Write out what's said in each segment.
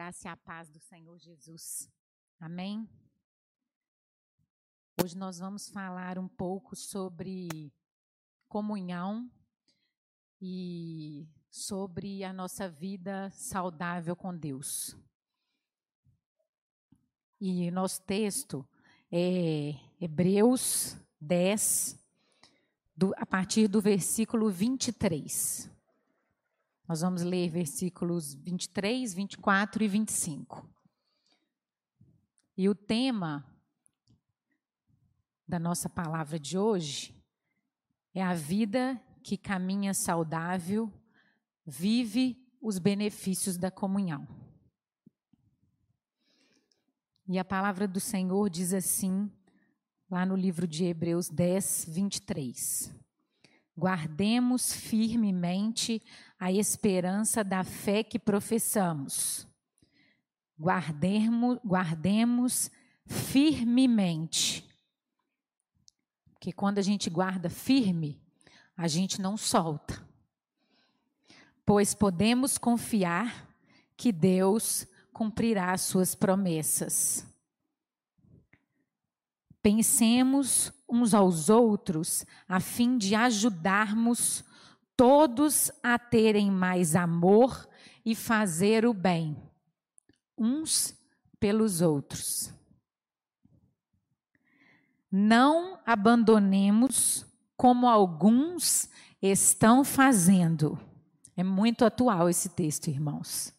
graça e a paz do Senhor Jesus. Amém? Hoje nós vamos falar um pouco sobre comunhão e sobre a nossa vida saudável com Deus. E nosso texto é Hebreus 10, do, a partir do versículo 23. Nós vamos ler versículos 23, 24 e 25. E o tema da nossa palavra de hoje é a vida que caminha saudável, vive os benefícios da comunhão. E a palavra do Senhor diz assim, lá no livro de Hebreus 10, 23. Guardemos firmemente a esperança da fé que professamos. Guardemos, guardemos firmemente. Porque quando a gente guarda firme, a gente não solta. Pois podemos confiar que Deus cumprirá as suas promessas. Pensemos uns aos outros a fim de ajudarmos todos a terem mais amor e fazer o bem, uns pelos outros. Não abandonemos como alguns estão fazendo. É muito atual esse texto, irmãos.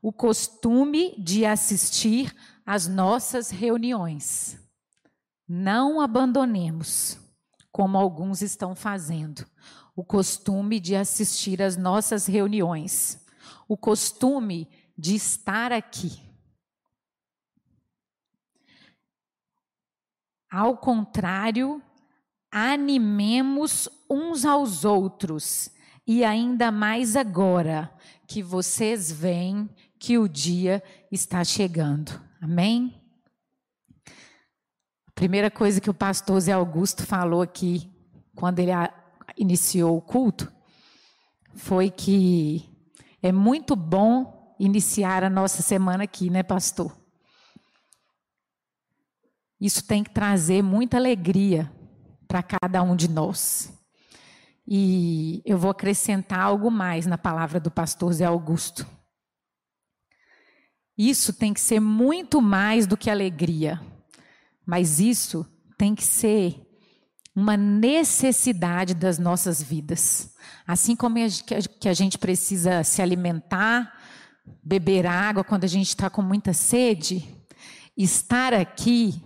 O costume de assistir às nossas reuniões. Não abandonemos, como alguns estão fazendo, o costume de assistir às nossas reuniões, o costume de estar aqui. Ao contrário, animemos uns aos outros, e ainda mais agora que vocês veem que o dia está chegando. Amém? Primeira coisa que o pastor Zé Augusto falou aqui, quando ele iniciou o culto, foi que é muito bom iniciar a nossa semana aqui, né, pastor? Isso tem que trazer muita alegria para cada um de nós. E eu vou acrescentar algo mais na palavra do pastor Zé Augusto. Isso tem que ser muito mais do que alegria. Mas isso tem que ser uma necessidade das nossas vidas. Assim como que a gente precisa se alimentar, beber água quando a gente está com muita sede, estar aqui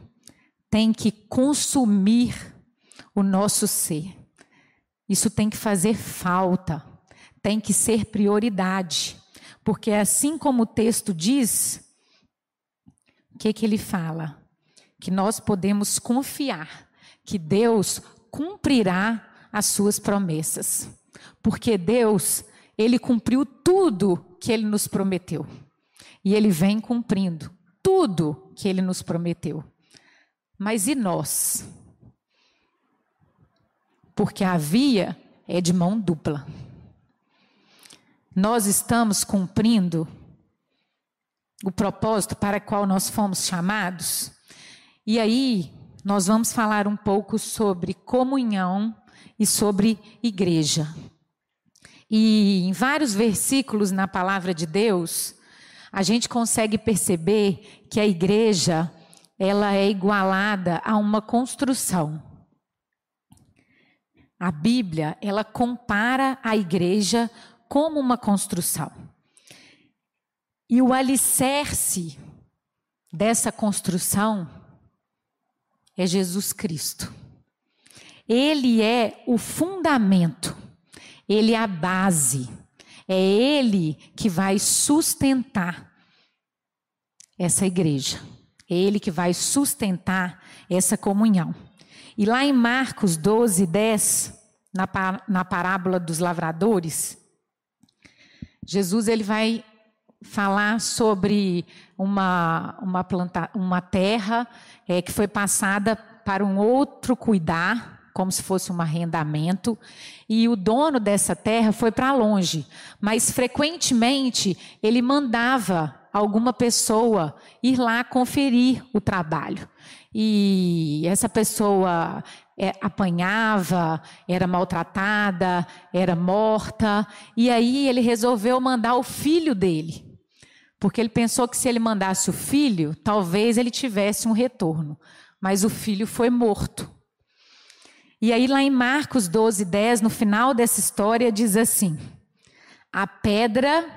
tem que consumir o nosso ser. Isso tem que fazer falta, tem que ser prioridade. Porque assim como o texto diz, o que, que ele fala? Que nós podemos confiar que Deus cumprirá as suas promessas. Porque Deus, ele cumpriu tudo que ele nos prometeu. E ele vem cumprindo tudo que ele nos prometeu. Mas e nós? Porque a via é de mão dupla. Nós estamos cumprindo o propósito para o qual nós fomos chamados? E aí, nós vamos falar um pouco sobre comunhão e sobre igreja. E em vários versículos na palavra de Deus, a gente consegue perceber que a igreja, ela é igualada a uma construção. A Bíblia, ela compara a igreja como uma construção. E o alicerce dessa construção é Jesus Cristo. Ele é o fundamento, ele é a base, é ele que vai sustentar essa igreja, é ele que vai sustentar essa comunhão. E lá em Marcos 12, 10, na, na parábola dos lavradores, Jesus ele vai falar sobre uma, uma, planta, uma terra é, que foi passada para um outro cuidar, como se fosse um arrendamento, e o dono dessa terra foi para longe, mas frequentemente ele mandava alguma pessoa ir lá conferir o trabalho. E essa pessoa é, apanhava, era maltratada, era morta, e aí ele resolveu mandar o filho dele. Porque ele pensou que se ele mandasse o filho, talvez ele tivesse um retorno. Mas o filho foi morto. E aí, lá em Marcos 12, 10, no final dessa história, diz assim: A pedra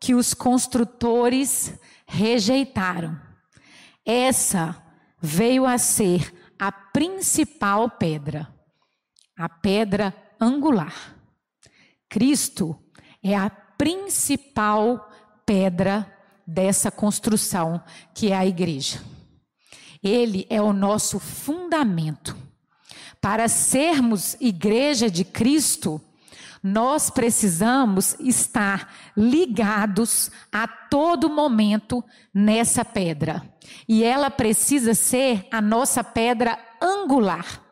que os construtores rejeitaram, essa veio a ser a principal pedra, a pedra angular. Cristo é a principal pedra dessa construção que é a igreja. Ele é o nosso fundamento. Para sermos igreja de Cristo, nós precisamos estar ligados a todo momento nessa pedra. E ela precisa ser a nossa pedra angular.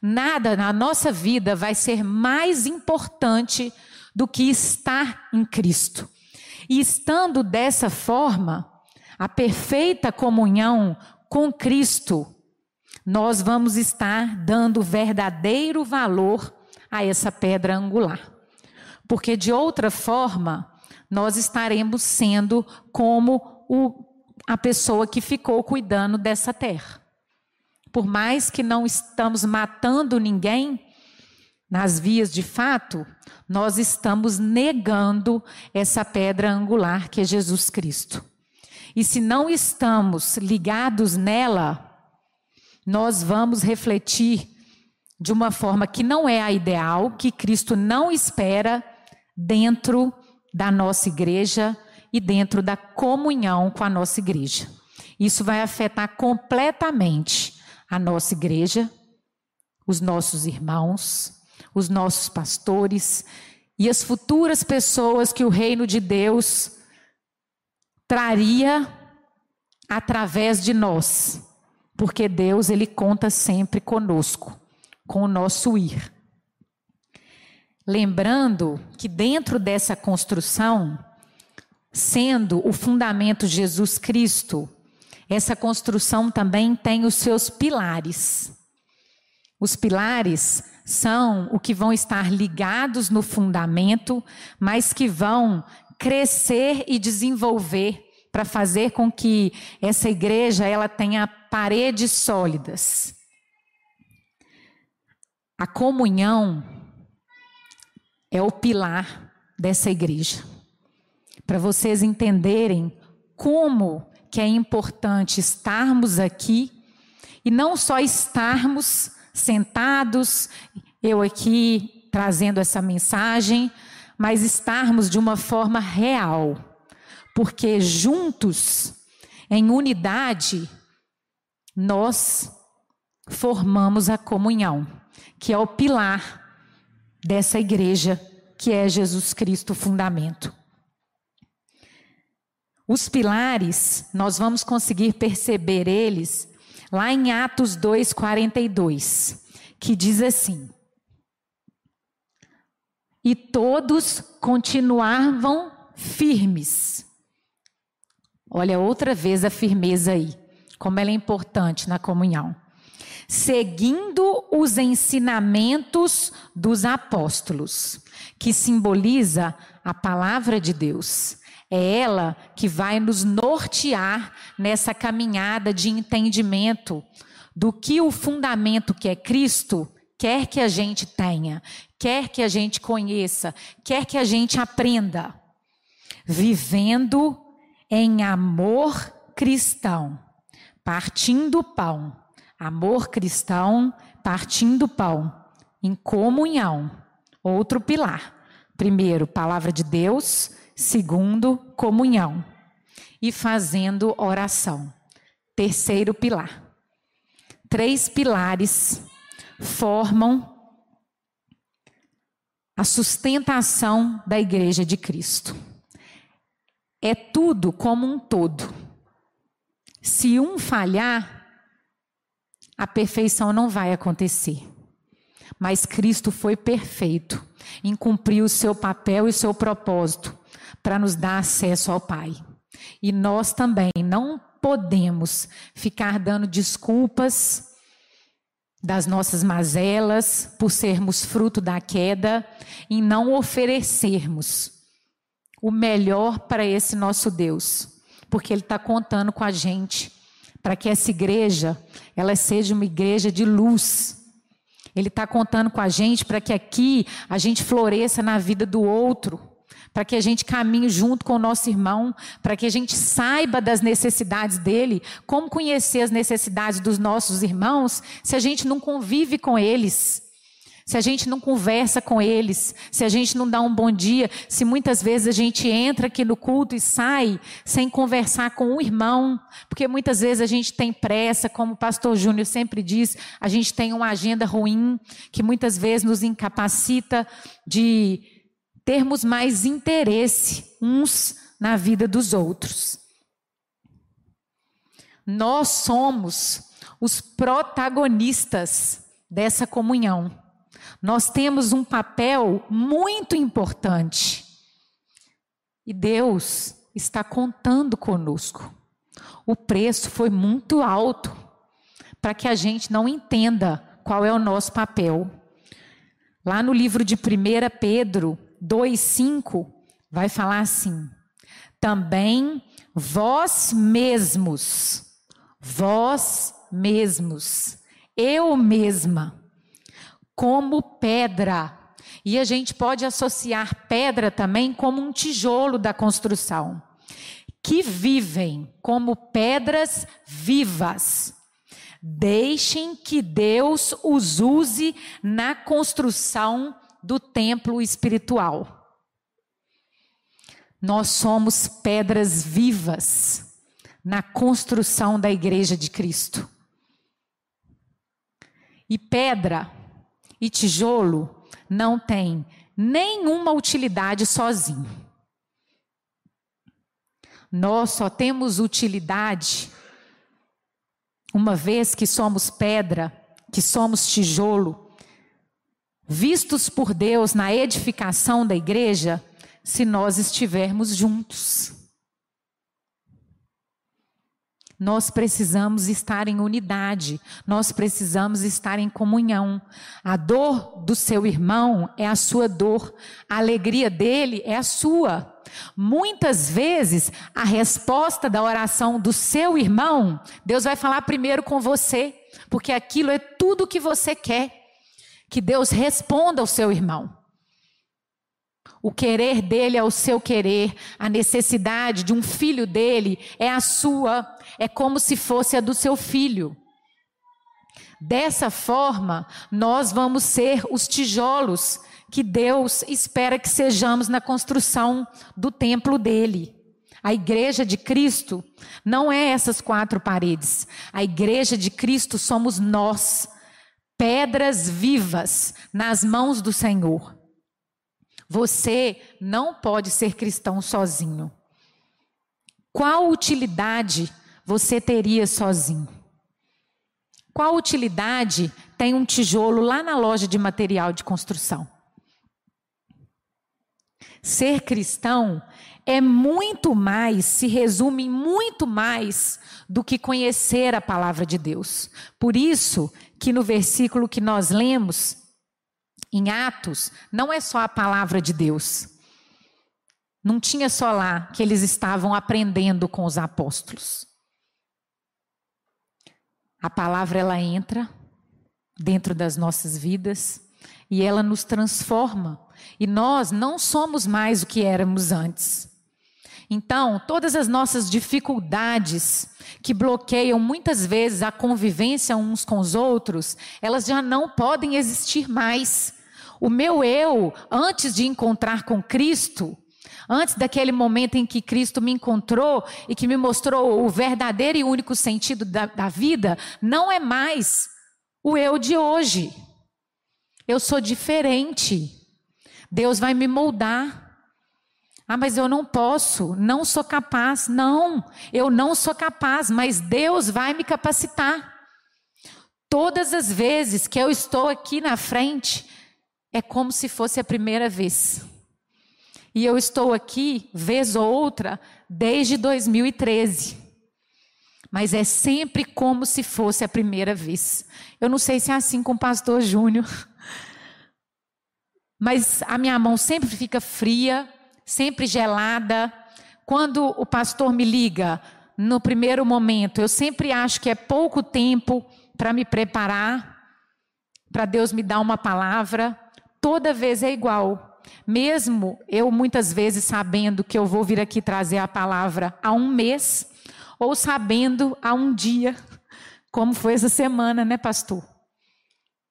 Nada na nossa vida vai ser mais importante do que estar em Cristo. E estando dessa forma, a perfeita comunhão com Cristo nós vamos estar dando verdadeiro valor a essa pedra angular. Porque de outra forma, nós estaremos sendo como o, a pessoa que ficou cuidando dessa terra. Por mais que não estamos matando ninguém nas vias de fato, nós estamos negando essa pedra angular que é Jesus Cristo. E se não estamos ligados nela, nós vamos refletir de uma forma que não é a ideal, que Cristo não espera dentro da nossa igreja e dentro da comunhão com a nossa igreja. Isso vai afetar completamente a nossa igreja, os nossos irmãos, os nossos pastores e as futuras pessoas que o reino de Deus traria através de nós porque Deus ele conta sempre conosco, com o nosso ir. Lembrando que dentro dessa construção, sendo o fundamento Jesus Cristo, essa construção também tem os seus pilares. Os pilares são o que vão estar ligados no fundamento, mas que vão crescer e desenvolver para fazer com que essa igreja ela tenha paredes sólidas. A comunhão é o pilar dessa igreja. Para vocês entenderem como que é importante estarmos aqui e não só estarmos sentados, eu aqui trazendo essa mensagem, mas estarmos de uma forma real. Porque juntos, em unidade, nós formamos a comunhão, que é o pilar dessa igreja, que é Jesus Cristo o fundamento. Os pilares, nós vamos conseguir perceber eles lá em Atos 2:42, que diz assim: E todos continuavam firmes. Olha outra vez a firmeza aí como ela é importante na comunhão. Seguindo os ensinamentos dos apóstolos, que simboliza a palavra de Deus. É ela que vai nos nortear nessa caminhada de entendimento do que o fundamento que é Cristo quer que a gente tenha, quer que a gente conheça, quer que a gente aprenda. Vivendo em amor cristão partindo o pão. Amor cristão, partindo o pão. Em comunhão. Outro pilar. Primeiro, palavra de Deus. Segundo, comunhão. E fazendo oração. Terceiro pilar. Três pilares formam a sustentação da igreja de Cristo. É tudo como um todo. Se um falhar, a perfeição não vai acontecer. Mas Cristo foi perfeito em cumprir o seu papel e o seu propósito para nos dar acesso ao Pai. E nós também não podemos ficar dando desculpas das nossas mazelas por sermos fruto da queda e não oferecermos o melhor para esse nosso Deus, porque Ele está contando com a gente para que essa igreja ela seja uma igreja de luz. Ele está contando com a gente para que aqui a gente floresça na vida do outro para que a gente caminhe junto com o nosso irmão, para que a gente saiba das necessidades dele, como conhecer as necessidades dos nossos irmãos, se a gente não convive com eles, se a gente não conversa com eles, se a gente não dá um bom dia, se muitas vezes a gente entra aqui no culto e sai sem conversar com o irmão, porque muitas vezes a gente tem pressa, como o pastor Júnior sempre diz, a gente tem uma agenda ruim, que muitas vezes nos incapacita de termos mais interesse uns na vida dos outros. Nós somos os protagonistas dessa comunhão. Nós temos um papel muito importante. E Deus está contando conosco. O preço foi muito alto para que a gente não entenda qual é o nosso papel. Lá no livro de 1 Pedro, 2:5 vai falar assim: também vós mesmos, vós mesmos, eu mesma, como pedra. E a gente pode associar pedra também como um tijolo da construção, que vivem como pedras vivas. Deixem que Deus os use na construção do templo espiritual. Nós somos pedras vivas na construção da igreja de Cristo. E pedra e tijolo não tem nenhuma utilidade sozinho. Nós só temos utilidade uma vez que somos pedra, que somos tijolo, vistos por Deus na edificação da igreja, se nós estivermos juntos. Nós precisamos estar em unidade, nós precisamos estar em comunhão. A dor do seu irmão é a sua dor, a alegria dele é a sua. Muitas vezes, a resposta da oração do seu irmão, Deus vai falar primeiro com você, porque aquilo é tudo que você quer que Deus responda ao seu irmão. O querer dele é o seu querer, a necessidade de um filho dele é a sua, é como se fosse a do seu filho. Dessa forma, nós vamos ser os tijolos que Deus espera que sejamos na construção do templo dele. A igreja de Cristo não é essas quatro paredes. A igreja de Cristo somos nós, pedras vivas nas mãos do Senhor. Você não pode ser cristão sozinho. Qual utilidade você teria sozinho? Qual utilidade tem um tijolo lá na loja de material de construção? Ser cristão é muito mais, se resume em muito mais do que conhecer a palavra de Deus. Por isso que no versículo que nós lemos em Atos, não é só a palavra de Deus. Não tinha só lá que eles estavam aprendendo com os apóstolos. A palavra ela entra dentro das nossas vidas e ela nos transforma. E nós não somos mais o que éramos antes. Então, todas as nossas dificuldades que bloqueiam muitas vezes a convivência uns com os outros, elas já não podem existir mais. O meu eu, antes de encontrar com Cristo, antes daquele momento em que Cristo me encontrou e que me mostrou o verdadeiro e único sentido da, da vida, não é mais o eu de hoje. Eu sou diferente. Deus vai me moldar. Ah, mas eu não posso, não sou capaz. Não, eu não sou capaz, mas Deus vai me capacitar. Todas as vezes que eu estou aqui na frente, é como se fosse a primeira vez. E eu estou aqui, vez ou outra, desde 2013. Mas é sempre como se fosse a primeira vez. Eu não sei se é assim com o pastor Júnior. Mas a minha mão sempre fica fria, sempre gelada. Quando o pastor me liga, no primeiro momento, eu sempre acho que é pouco tempo para me preparar, para Deus me dar uma palavra. Toda vez é igual. Mesmo eu muitas vezes sabendo que eu vou vir aqui trazer a palavra há um mês, ou sabendo há um dia, como foi essa semana, né, pastor?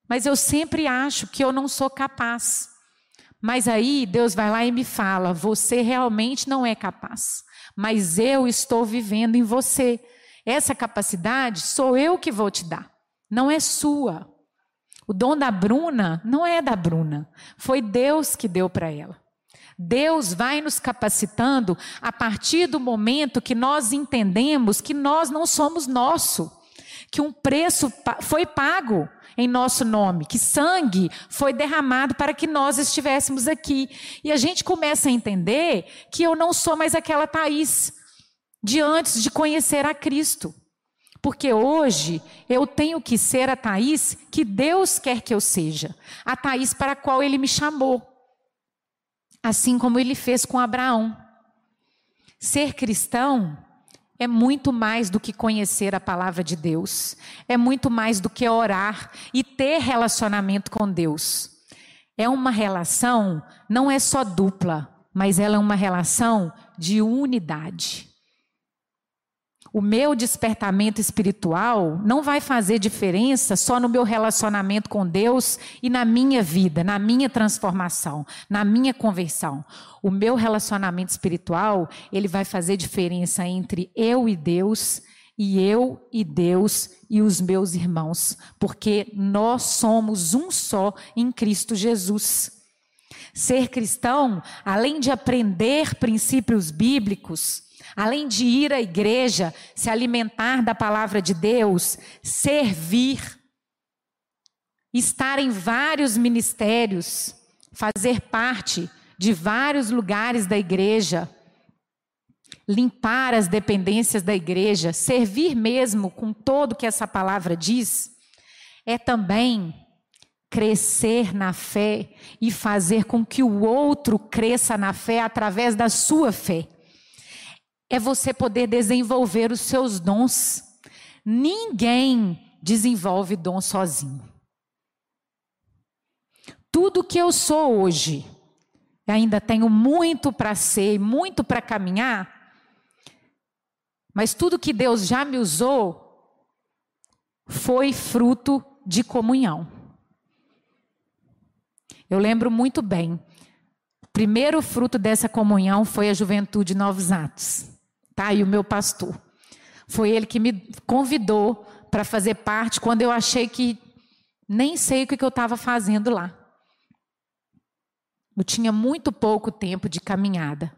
Mas eu sempre acho que eu não sou capaz. Mas aí Deus vai lá e me fala: você realmente não é capaz, mas eu estou vivendo em você. Essa capacidade sou eu que vou te dar, não é sua. O dom da Bruna não é da Bruna, foi Deus que deu para ela. Deus vai nos capacitando a partir do momento que nós entendemos que nós não somos nosso, que um preço foi pago em nosso nome, que sangue foi derramado para que nós estivéssemos aqui. E a gente começa a entender que eu não sou mais aquela Thaís de antes de conhecer a Cristo. Porque hoje eu tenho que ser a Thaís que Deus quer que eu seja, a Thaís para a qual ele me chamou. Assim como ele fez com Abraão. Ser cristão é muito mais do que conhecer a palavra de Deus, é muito mais do que orar e ter relacionamento com Deus. É uma relação, não é só dupla, mas ela é uma relação de unidade. O meu despertamento espiritual não vai fazer diferença só no meu relacionamento com Deus e na minha vida, na minha transformação, na minha conversão. O meu relacionamento espiritual, ele vai fazer diferença entre eu e Deus e eu e Deus e os meus irmãos, porque nós somos um só em Cristo Jesus. Ser cristão, além de aprender princípios bíblicos, Além de ir à igreja, se alimentar da palavra de Deus, servir, estar em vários ministérios, fazer parte de vários lugares da igreja, limpar as dependências da igreja, servir mesmo com todo que essa palavra diz, é também crescer na fé e fazer com que o outro cresça na fé através da sua fé é você poder desenvolver os seus dons. Ninguém desenvolve dom sozinho. Tudo que eu sou hoje, ainda tenho muito para ser, muito para caminhar, mas tudo que Deus já me usou foi fruto de comunhão. Eu lembro muito bem. O primeiro fruto dessa comunhão foi a juventude Novos Atos tá? E o meu pastor. Foi ele que me convidou para fazer parte quando eu achei que nem sei o que eu estava fazendo lá. Eu tinha muito pouco tempo de caminhada.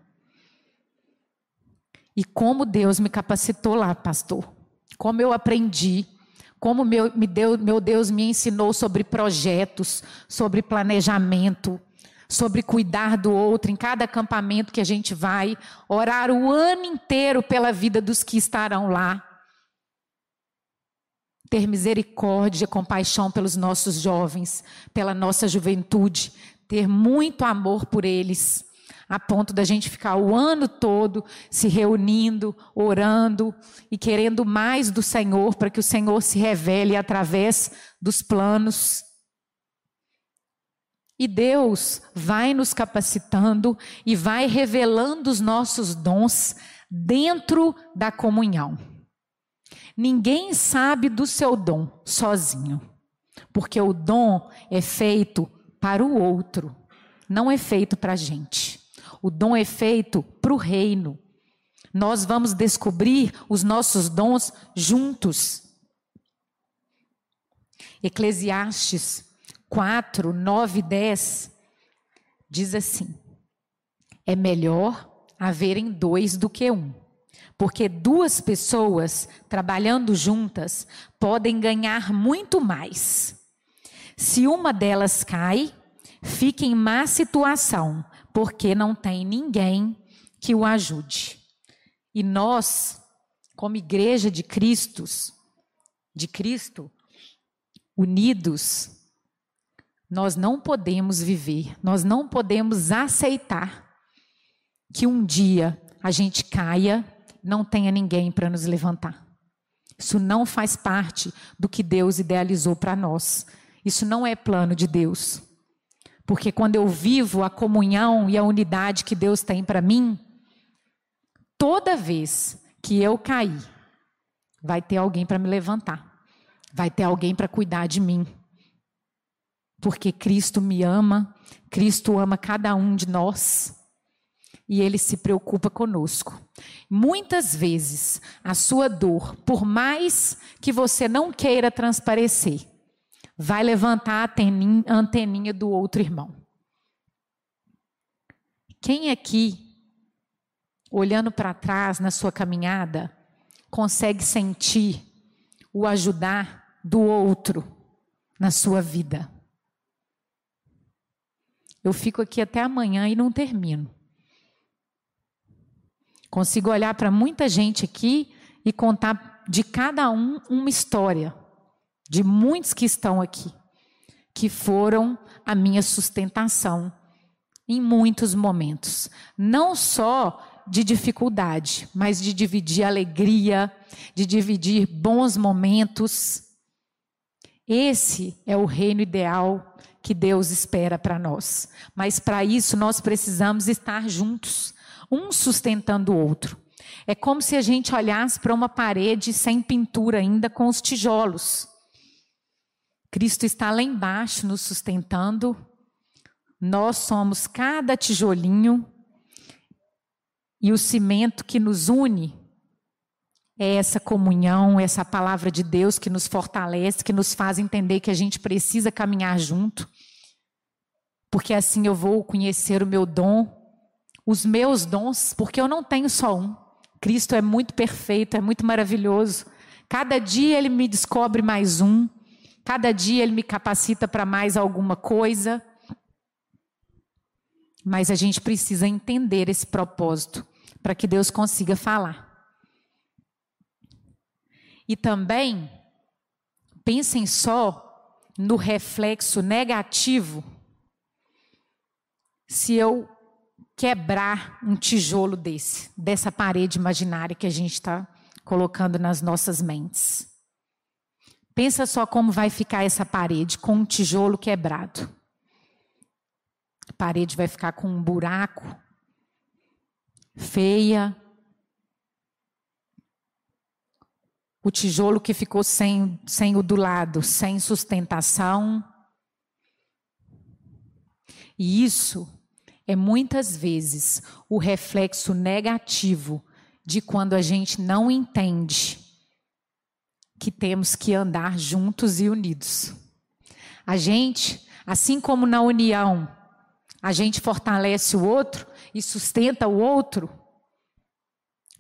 E como Deus me capacitou lá, pastor. Como eu aprendi, como meu, me deu, meu Deus me ensinou sobre projetos, sobre planejamento, sobre cuidar do outro em cada acampamento que a gente vai, orar o ano inteiro pela vida dos que estarão lá. Ter misericórdia, compaixão pelos nossos jovens, pela nossa juventude, ter muito amor por eles, a ponto da gente ficar o ano todo se reunindo, orando e querendo mais do Senhor, para que o Senhor se revele através dos planos e Deus vai nos capacitando e vai revelando os nossos dons dentro da comunhão. Ninguém sabe do seu dom sozinho, porque o dom é feito para o outro, não é feito para a gente. O dom é feito para o reino. Nós vamos descobrir os nossos dons juntos. Eclesiastes 4, 9 e 10, diz assim: É melhor haverem dois do que um, porque duas pessoas trabalhando juntas podem ganhar muito mais. Se uma delas cai, fica em má situação, porque não tem ninguém que o ajude. E nós, como igreja de Cristo, de Cristo, unidos, nós não podemos viver, nós não podemos aceitar que um dia a gente caia, não tenha ninguém para nos levantar. Isso não faz parte do que Deus idealizou para nós. Isso não é plano de Deus. Porque quando eu vivo a comunhão e a unidade que Deus tem para mim, toda vez que eu cair, vai ter alguém para me levantar. Vai ter alguém para cuidar de mim. Porque Cristo me ama, Cristo ama cada um de nós e ele se preocupa conosco. Muitas vezes, a sua dor, por mais que você não queira transparecer, vai levantar a anteninha do outro irmão. Quem aqui, olhando para trás na sua caminhada, consegue sentir o ajudar do outro na sua vida? Eu fico aqui até amanhã e não termino. Consigo olhar para muita gente aqui e contar de cada um uma história, de muitos que estão aqui, que foram a minha sustentação em muitos momentos. Não só de dificuldade, mas de dividir alegria, de dividir bons momentos. Esse é o reino ideal que Deus espera para nós. Mas para isso nós precisamos estar juntos um sustentando o outro. É como se a gente olhasse para uma parede sem pintura ainda com os tijolos. Cristo está lá embaixo nos sustentando. Nós somos cada tijolinho e o cimento que nos une é essa comunhão, essa palavra de Deus que nos fortalece, que nos faz entender que a gente precisa caminhar junto. Porque assim eu vou conhecer o meu dom os meus dons, porque eu não tenho só um. Cristo é muito perfeito, é muito maravilhoso. Cada dia ele me descobre mais um. Cada dia ele me capacita para mais alguma coisa. Mas a gente precisa entender esse propósito para que Deus consiga falar. E também pensem só no reflexo negativo se eu quebrar um tijolo desse, dessa parede imaginária que a gente está colocando nas nossas mentes. Pensa só como vai ficar essa parede com um tijolo quebrado. A parede vai ficar com um buraco, feia. O tijolo que ficou sem, sem o do lado, sem sustentação. E isso é muitas vezes o reflexo negativo de quando a gente não entende que temos que andar juntos e unidos. A gente, assim como na união, a gente fortalece o outro e sustenta o outro,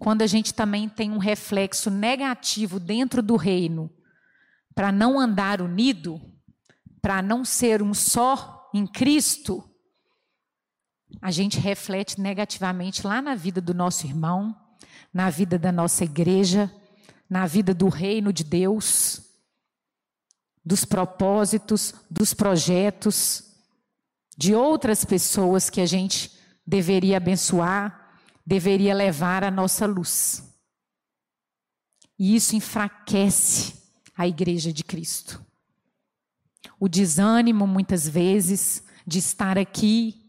quando a gente também tem um reflexo negativo dentro do reino, para não andar unido, para não ser um só em Cristo, a gente reflete negativamente lá na vida do nosso irmão, na vida da nossa igreja, na vida do reino de Deus, dos propósitos, dos projetos, de outras pessoas que a gente deveria abençoar, deveria levar a nossa luz. E isso enfraquece a igreja de Cristo. O desânimo, muitas vezes, de estar aqui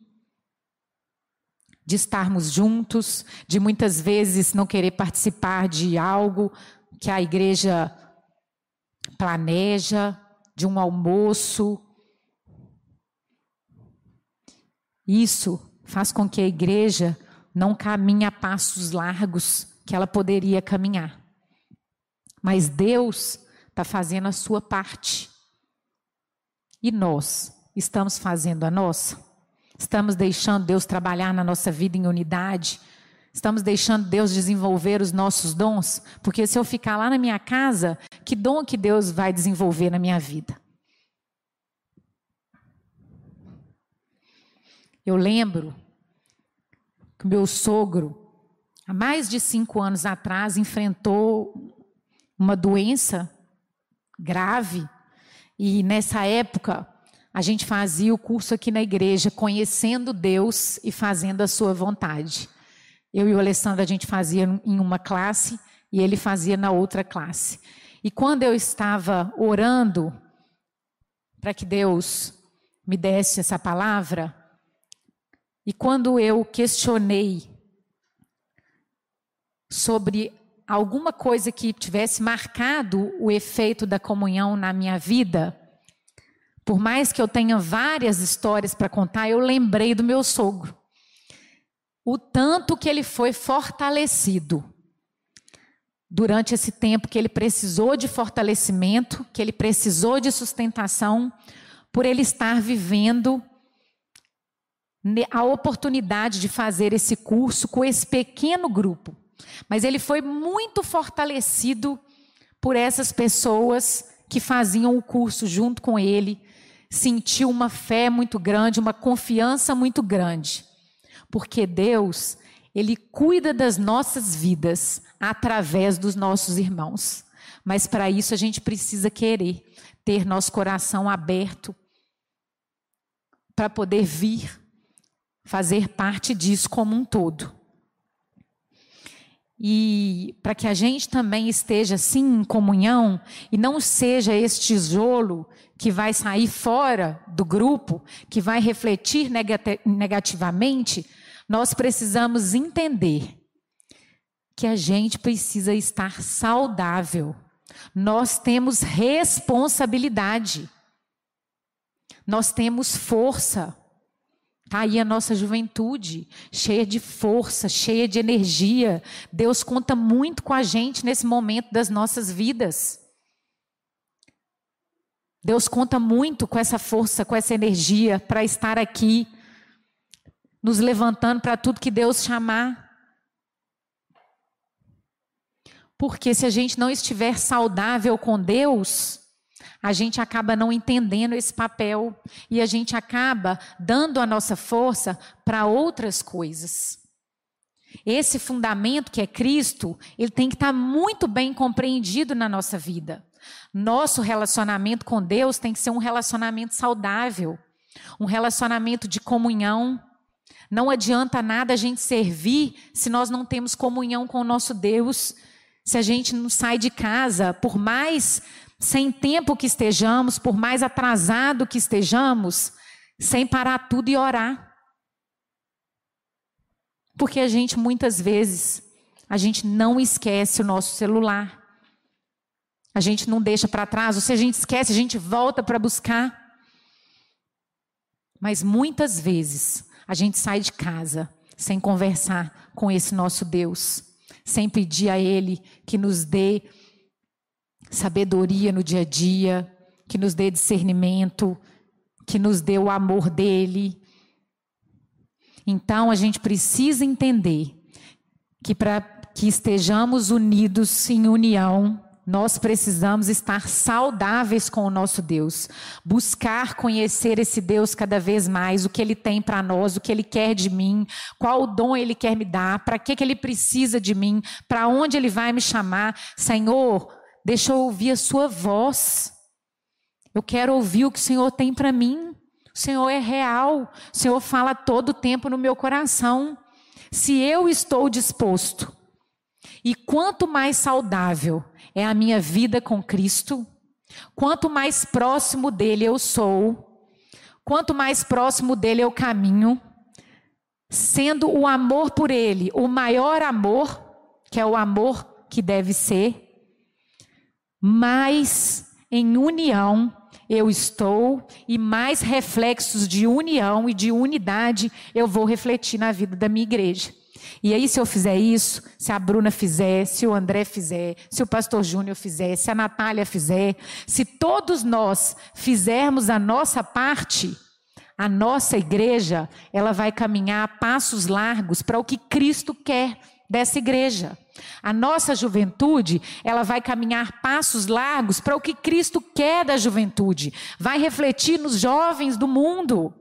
de estarmos juntos, de muitas vezes não querer participar de algo que a igreja planeja, de um almoço. Isso faz com que a igreja não caminhe a passos largos que ela poderia caminhar. Mas Deus está fazendo a sua parte. E nós estamos fazendo a nossa? Estamos deixando Deus trabalhar na nossa vida em unidade? Estamos deixando Deus desenvolver os nossos dons? Porque se eu ficar lá na minha casa, que dom que Deus vai desenvolver na minha vida? Eu lembro que meu sogro, há mais de cinco anos atrás, enfrentou uma doença grave. E nessa época, a gente fazia o curso aqui na igreja, conhecendo Deus e fazendo a sua vontade. Eu e o Alessandro, a gente fazia em uma classe e ele fazia na outra classe. E quando eu estava orando para que Deus me desse essa palavra, e quando eu questionei sobre alguma coisa que tivesse marcado o efeito da comunhão na minha vida, por mais que eu tenha várias histórias para contar, eu lembrei do meu sogro. O tanto que ele foi fortalecido durante esse tempo que ele precisou de fortalecimento, que ele precisou de sustentação, por ele estar vivendo a oportunidade de fazer esse curso com esse pequeno grupo. Mas ele foi muito fortalecido por essas pessoas que faziam o curso junto com ele, sentiu uma fé muito grande, uma confiança muito grande. Porque Deus, ele cuida das nossas vidas através dos nossos irmãos. Mas para isso a gente precisa querer ter nosso coração aberto para poder vir fazer parte disso como um todo. E para que a gente também esteja assim em comunhão e não seja esse tijolo que vai sair fora do grupo, que vai refletir negativamente, nós precisamos entender que a gente precisa estar saudável. Nós temos responsabilidade. Nós temos força. Está aí a nossa juventude, cheia de força, cheia de energia. Deus conta muito com a gente nesse momento das nossas vidas. Deus conta muito com essa força, com essa energia para estar aqui, nos levantando para tudo que Deus chamar. Porque se a gente não estiver saudável com Deus, a gente acaba não entendendo esse papel e a gente acaba dando a nossa força para outras coisas. Esse fundamento que é Cristo, ele tem que estar tá muito bem compreendido na nossa vida. Nosso relacionamento com Deus tem que ser um relacionamento saudável, um relacionamento de comunhão. Não adianta nada a gente servir se nós não temos comunhão com o nosso Deus, se a gente não sai de casa, por mais sem tempo que estejamos, por mais atrasado que estejamos, sem parar tudo e orar. Porque a gente muitas vezes, a gente não esquece o nosso celular. A gente não deixa para trás, ou se a gente esquece, a gente volta para buscar. Mas muitas vezes a gente sai de casa sem conversar com esse nosso Deus, sem pedir a Ele que nos dê sabedoria no dia a dia, que nos dê discernimento, que nos dê o amor dele. Então a gente precisa entender que para que estejamos unidos em união, nós precisamos estar saudáveis com o nosso Deus, buscar conhecer esse Deus cada vez mais, o que Ele tem para nós, o que Ele quer de mim, qual o dom Ele quer me dar, para que, que Ele precisa de mim, para onde Ele vai me chamar. Senhor, Deixa eu ouvir a sua voz. Eu quero ouvir o que o Senhor tem para mim. O Senhor é real. O Senhor fala todo o tempo no meu coração. Se eu estou disposto, e quanto mais saudável é a minha vida com Cristo, quanto mais próximo dele eu sou, quanto mais próximo dele eu caminho, sendo o amor por ele o maior amor, que é o amor que deve ser, mais em união eu estou e mais reflexos de união e de unidade eu vou refletir na vida da minha igreja. E aí, se eu fizer isso, se a Bruna fizer, se o André fizer, se o pastor Júnior fizer, se a Natália fizer, se todos nós fizermos a nossa parte, a nossa igreja, ela vai caminhar a passos largos para o que Cristo quer dessa igreja. A nossa juventude, ela vai caminhar passos largos para o que Cristo quer da juventude. Vai refletir nos jovens do mundo.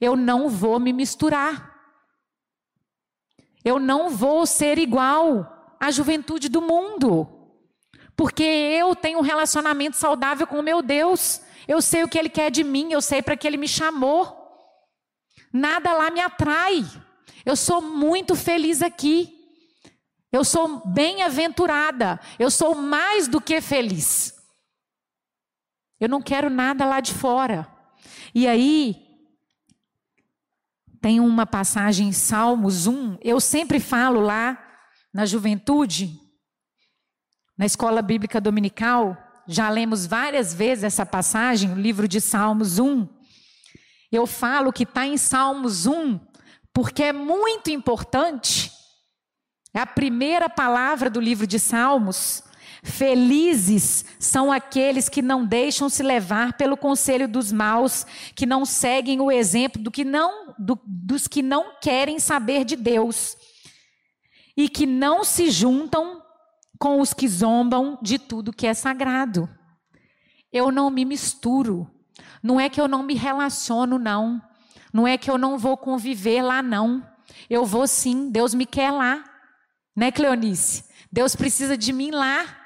Eu não vou me misturar. Eu não vou ser igual à juventude do mundo. Porque eu tenho um relacionamento saudável com o meu Deus. Eu sei o que Ele quer de mim, eu sei para que Ele me chamou. Nada lá me atrai. Eu sou muito feliz aqui. Eu sou bem-aventurada. Eu sou mais do que feliz. Eu não quero nada lá de fora. E aí, tem uma passagem em Salmos 1. Eu sempre falo lá na juventude, na escola bíblica dominical, já lemos várias vezes essa passagem, o livro de Salmos 1. Eu falo que está em Salmos 1, porque é muito importante. É a primeira palavra do livro de Salmos. Felizes são aqueles que não deixam se levar pelo conselho dos maus, que não seguem o exemplo do que não, do, dos que não querem saber de Deus e que não se juntam com os que zombam de tudo que é sagrado. Eu não me misturo. Não é que eu não me relaciono, não. Não é que eu não vou conviver lá, não. Eu vou sim, Deus me quer lá. Né, Cleonice? Deus precisa de mim lá.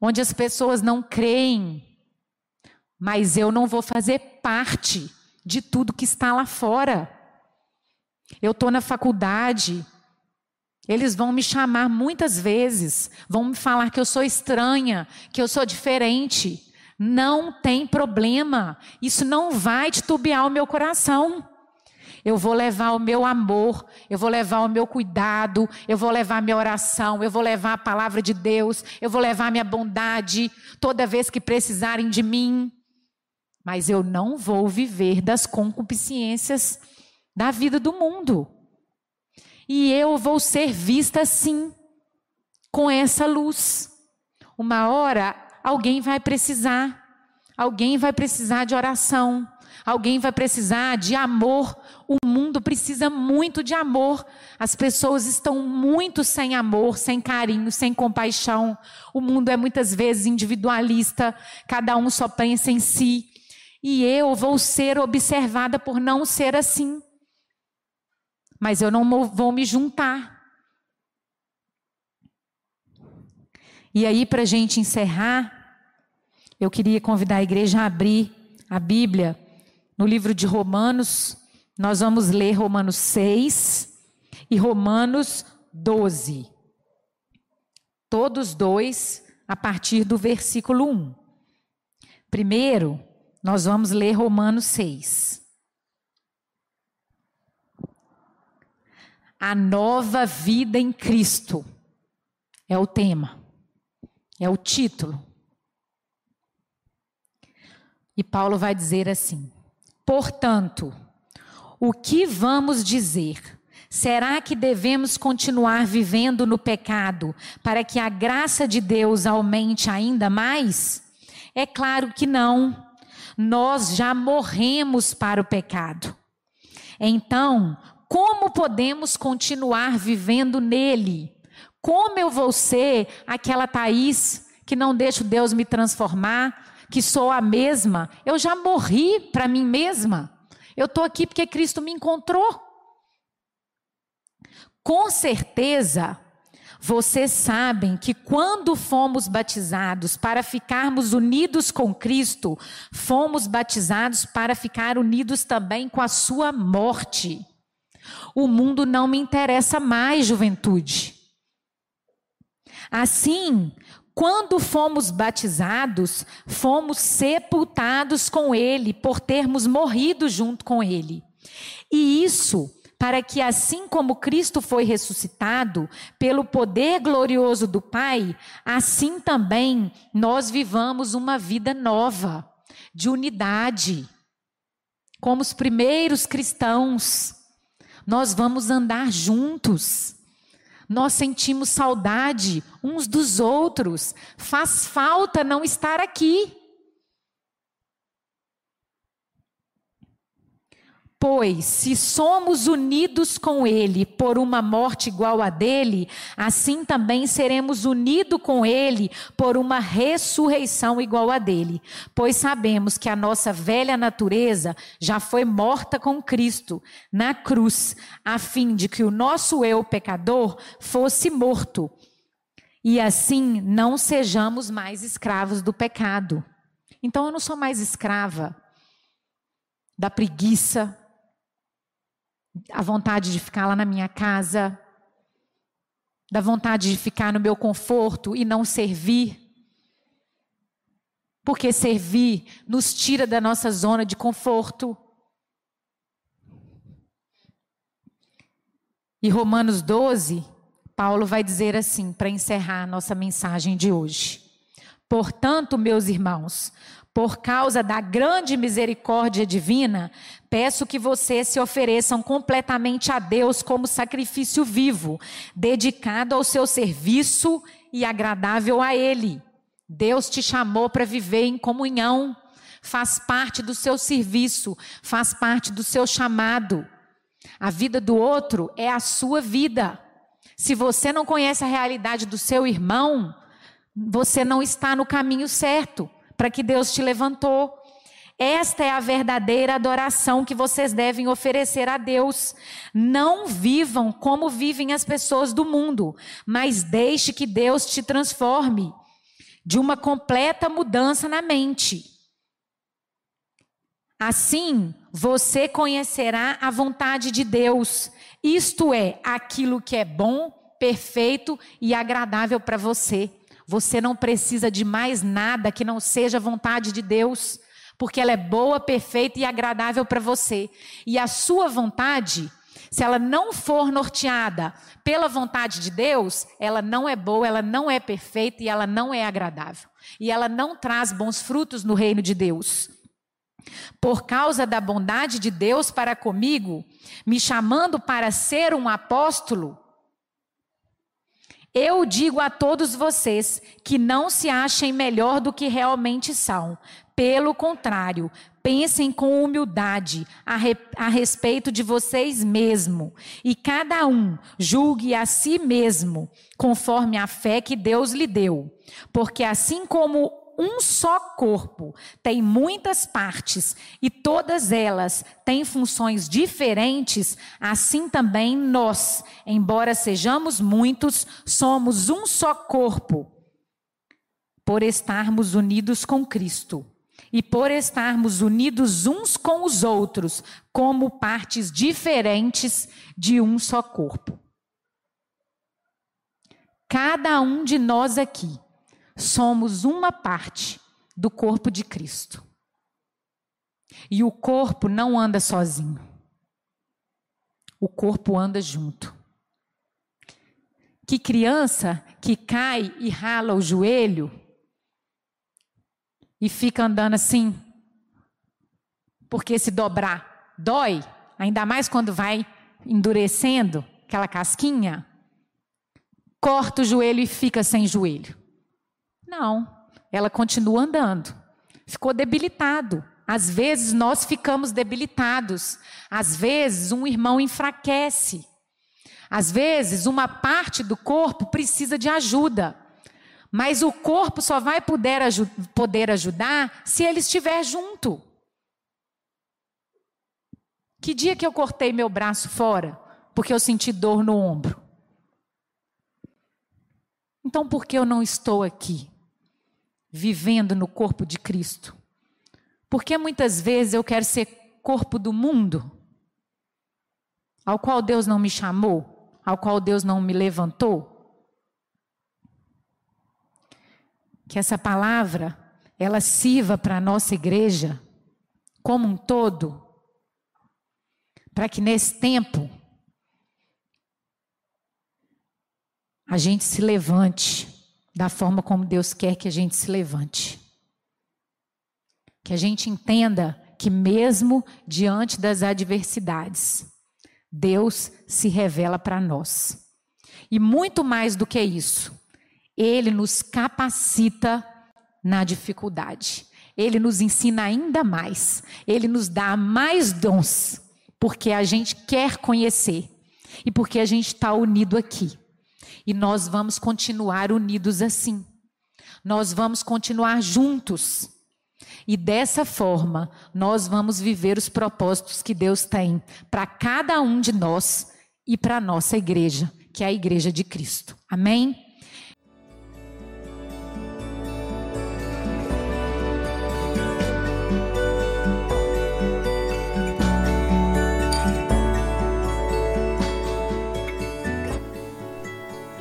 Onde as pessoas não creem. Mas eu não vou fazer parte de tudo que está lá fora. Eu estou na faculdade, eles vão me chamar muitas vezes, vão me falar que eu sou estranha, que eu sou diferente. Não tem problema, isso não vai titubear o meu coração. Eu vou levar o meu amor, eu vou levar o meu cuidado, eu vou levar a minha oração, eu vou levar a palavra de Deus, eu vou levar a minha bondade toda vez que precisarem de mim. Mas eu não vou viver das concupiscências da vida do mundo. E eu vou ser vista assim, com essa luz. Uma hora alguém vai precisar, alguém vai precisar de oração, alguém vai precisar de amor. O mundo precisa muito de amor. As pessoas estão muito sem amor, sem carinho, sem compaixão. O mundo é muitas vezes individualista, cada um só pensa em si. E eu vou ser observada por não ser assim mas eu não vou me juntar. E aí, para a gente encerrar, eu queria convidar a igreja a abrir a Bíblia no livro de Romanos. Nós vamos ler Romanos 6 e Romanos 12. Todos dois a partir do versículo 1. Primeiro, nós vamos ler Romanos 6. A nova vida em Cristo é o tema, é o título. E Paulo vai dizer assim: portanto, o que vamos dizer? Será que devemos continuar vivendo no pecado para que a graça de Deus aumente ainda mais? É claro que não. Nós já morremos para o pecado. Então, como podemos continuar vivendo nele? Como eu vou ser aquela Thaís que não deixo Deus me transformar, que sou a mesma? Eu já morri para mim mesma. Eu estou aqui porque Cristo me encontrou. Com certeza, vocês sabem que quando fomos batizados para ficarmos unidos com Cristo, fomos batizados para ficar unidos também com a sua morte. O mundo não me interessa mais, juventude. Assim, quando fomos batizados, fomos sepultados com Ele, por termos morrido junto com Ele. E isso para que, assim como Cristo foi ressuscitado pelo poder glorioso do Pai, assim também nós vivamos uma vida nova, de unidade, como os primeiros cristãos. Nós vamos andar juntos. Nós sentimos saudade uns dos outros. Faz falta não estar aqui. Pois, se somos unidos com Ele por uma morte igual a dele, assim também seremos unidos com Ele por uma ressurreição igual a dele. Pois sabemos que a nossa velha natureza já foi morta com Cristo na cruz, a fim de que o nosso eu pecador fosse morto e assim não sejamos mais escravos do pecado. Então eu não sou mais escrava da preguiça, a vontade de ficar lá na minha casa, da vontade de ficar no meu conforto e não servir. Porque servir nos tira da nossa zona de conforto. E Romanos 12, Paulo vai dizer assim, para encerrar a nossa mensagem de hoje. Portanto, meus irmãos, por causa da grande misericórdia divina, peço que vocês se ofereçam completamente a Deus como sacrifício vivo, dedicado ao seu serviço e agradável a Ele. Deus te chamou para viver em comunhão, faz parte do seu serviço, faz parte do seu chamado. A vida do outro é a sua vida. Se você não conhece a realidade do seu irmão, você não está no caminho certo para que Deus te levantou. Esta é a verdadeira adoração que vocês devem oferecer a Deus. Não vivam como vivem as pessoas do mundo, mas deixe que Deus te transforme de uma completa mudança na mente. Assim, você conhecerá a vontade de Deus, isto é, aquilo que é bom, perfeito e agradável para você. Você não precisa de mais nada que não seja vontade de Deus, porque ela é boa, perfeita e agradável para você. E a sua vontade, se ela não for norteada pela vontade de Deus, ela não é boa, ela não é perfeita e ela não é agradável. E ela não traz bons frutos no reino de Deus. Por causa da bondade de Deus para comigo, me chamando para ser um apóstolo, eu digo a todos vocês que não se achem melhor do que realmente são. Pelo contrário, pensem com humildade a, re, a respeito de vocês mesmos e cada um julgue a si mesmo conforme a fé que Deus lhe deu. Porque assim como um só corpo, tem muitas partes e todas elas têm funções diferentes, assim também nós, embora sejamos muitos, somos um só corpo, por estarmos unidos com Cristo e por estarmos unidos uns com os outros, como partes diferentes de um só corpo. Cada um de nós aqui somos uma parte do corpo de Cristo. E o corpo não anda sozinho. O corpo anda junto. Que criança que cai e rala o joelho e fica andando assim, porque se dobrar dói, ainda mais quando vai endurecendo aquela casquinha, corta o joelho e fica sem joelho. Não, ela continua andando. Ficou debilitado. Às vezes nós ficamos debilitados. Às vezes um irmão enfraquece. Às vezes uma parte do corpo precisa de ajuda. Mas o corpo só vai poder, poder ajudar se ele estiver junto. Que dia que eu cortei meu braço fora? Porque eu senti dor no ombro. Então por que eu não estou aqui? Vivendo no corpo de Cristo. Porque muitas vezes eu quero ser corpo do mundo, ao qual Deus não me chamou, ao qual Deus não me levantou. Que essa palavra ela sirva para a nossa igreja como um todo, para que nesse tempo a gente se levante da forma como Deus quer que a gente se levante. Que a gente entenda que, mesmo diante das adversidades, Deus se revela para nós. E muito mais do que isso, Ele nos capacita na dificuldade. Ele nos ensina ainda mais. Ele nos dá mais dons porque a gente quer conhecer e porque a gente está unido aqui. E nós vamos continuar unidos assim. Nós vamos continuar juntos. E dessa forma, nós vamos viver os propósitos que Deus tem para cada um de nós e para a nossa igreja, que é a igreja de Cristo. Amém?